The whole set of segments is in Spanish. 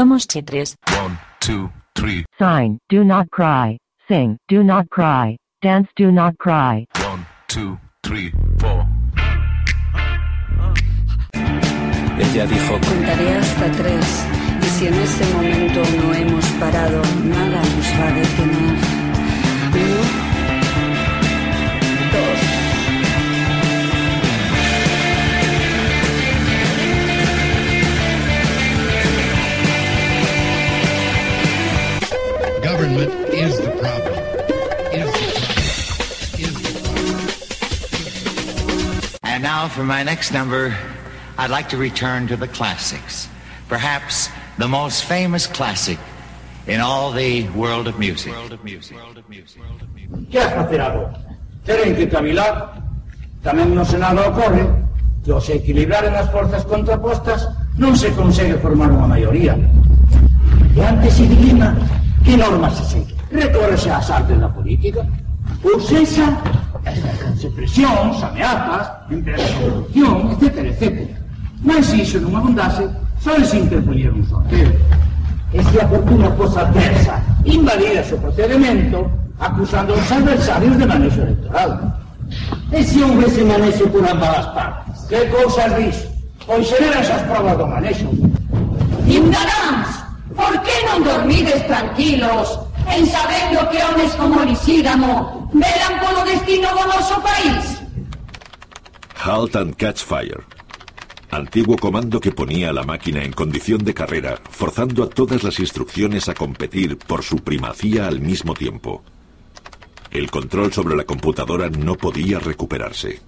Somos chitres. One, two, three. Sign, do not cry. Sing, do not cry. Dance, do not cry. One, two, three, four. Ella dijo, Contaré hasta tres y si en ese momento no hemos parado, nada nos va a detener. Government is the problem. Is the problem. Is the problem. And now for my next number, I'd like to return to the classics. Perhaps the most famous classic in all the world of music. Que has facer agora? Teren que cavilar. Tamén no Senado ocorre que ao se equilibraren as forzas contrapostas non se consegue formar unha maioría. E antes se dilima que normas se segue. Recórrese ás artes da política. Ou sexa, exercense presións, ameazas, empresa de corrupción, etc, etc. Mas se iso non abundase, só se interpoñer un sorteo. E se a fortuna fosa adversa, invalidase o procedimento, acusando aos adversarios de manexo electoral. E se houvese manexo por ambas as partes? Que cousas dis? Pois serán esas provas do manexo. Indagáns, por que non dormides tranquilos en sabendo que homes como Lisígamo velan polo destino do noso país? Halt and Catch Fire. Antiguo comando que ponía a la máquina en condición de carrera, forzando a todas las instrucciones a competir por su primacía al mismo tiempo. El control sobre la computadora no podía recuperarse.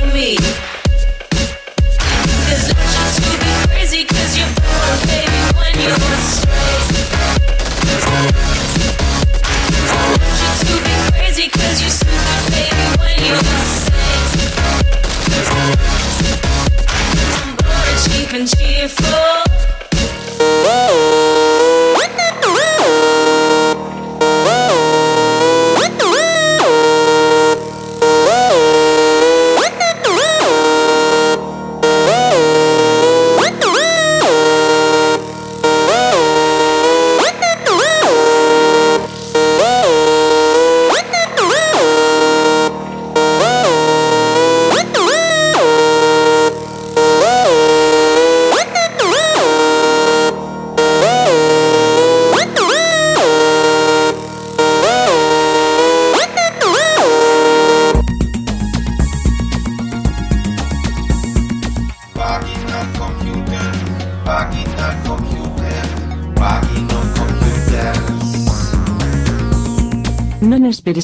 on me.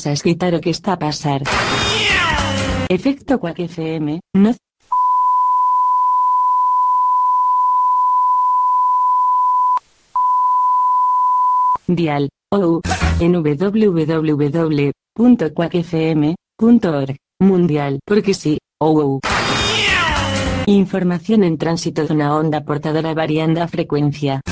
piensas quitar o que está a pasar. Efecto Quack FM, no Dial, OU, en www.quackfm.org, mundial, porque sí, OU. Información en tránsito de una onda portadora variando a frecuencia.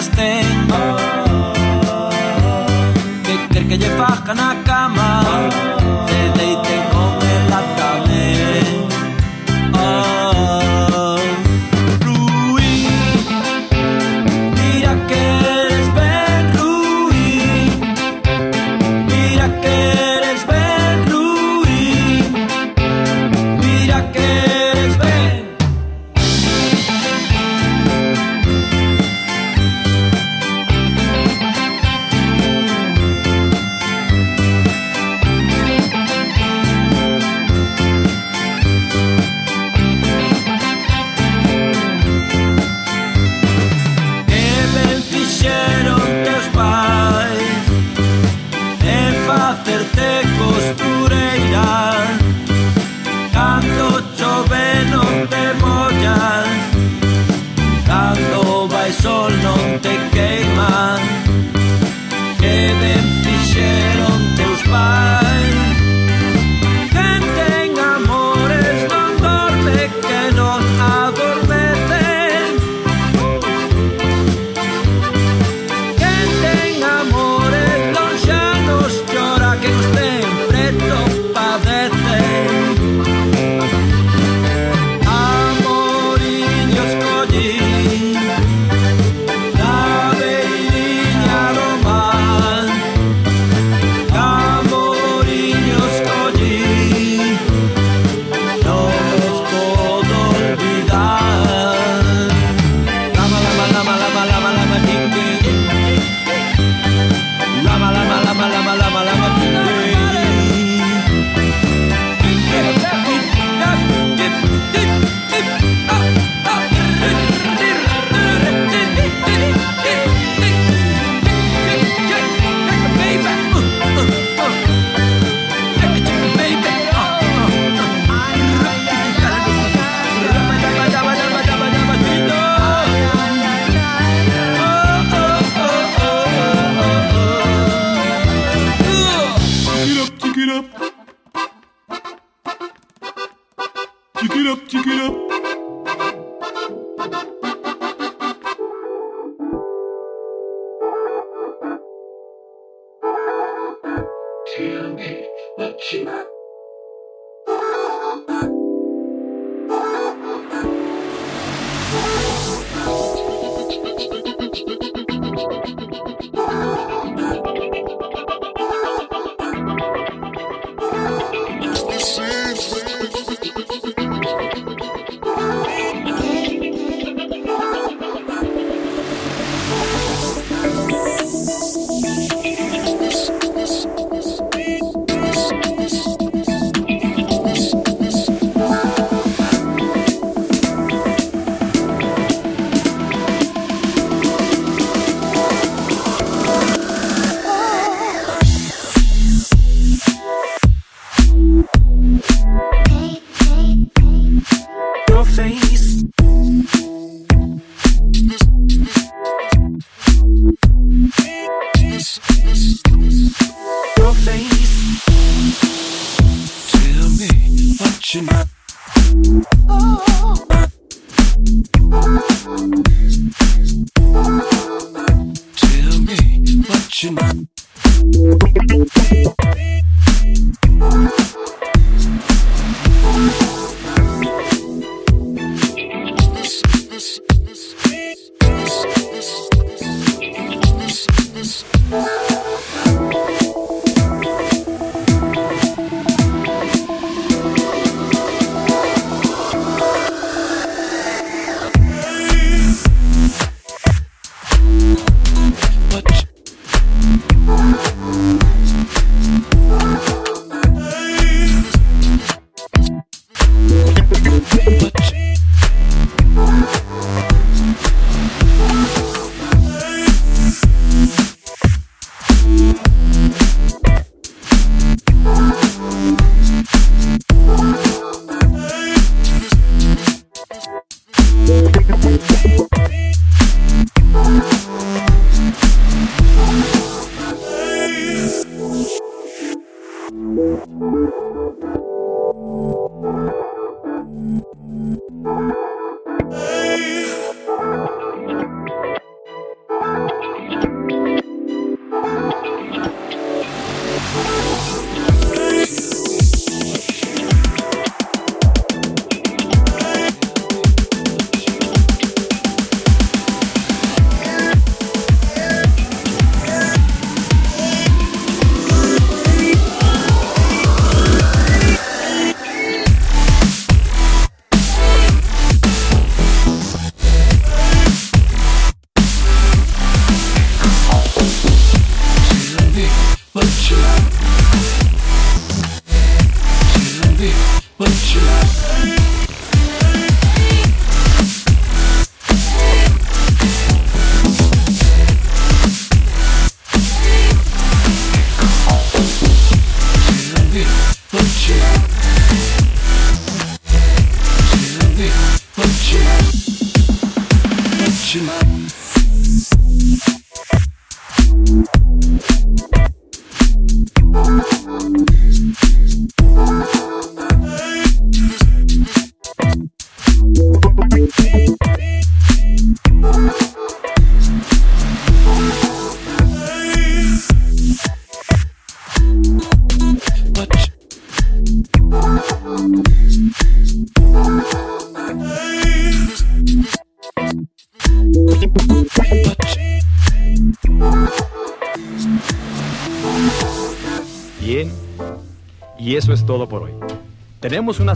Cousiñas ten Que quer que lle faja na cama Te deiten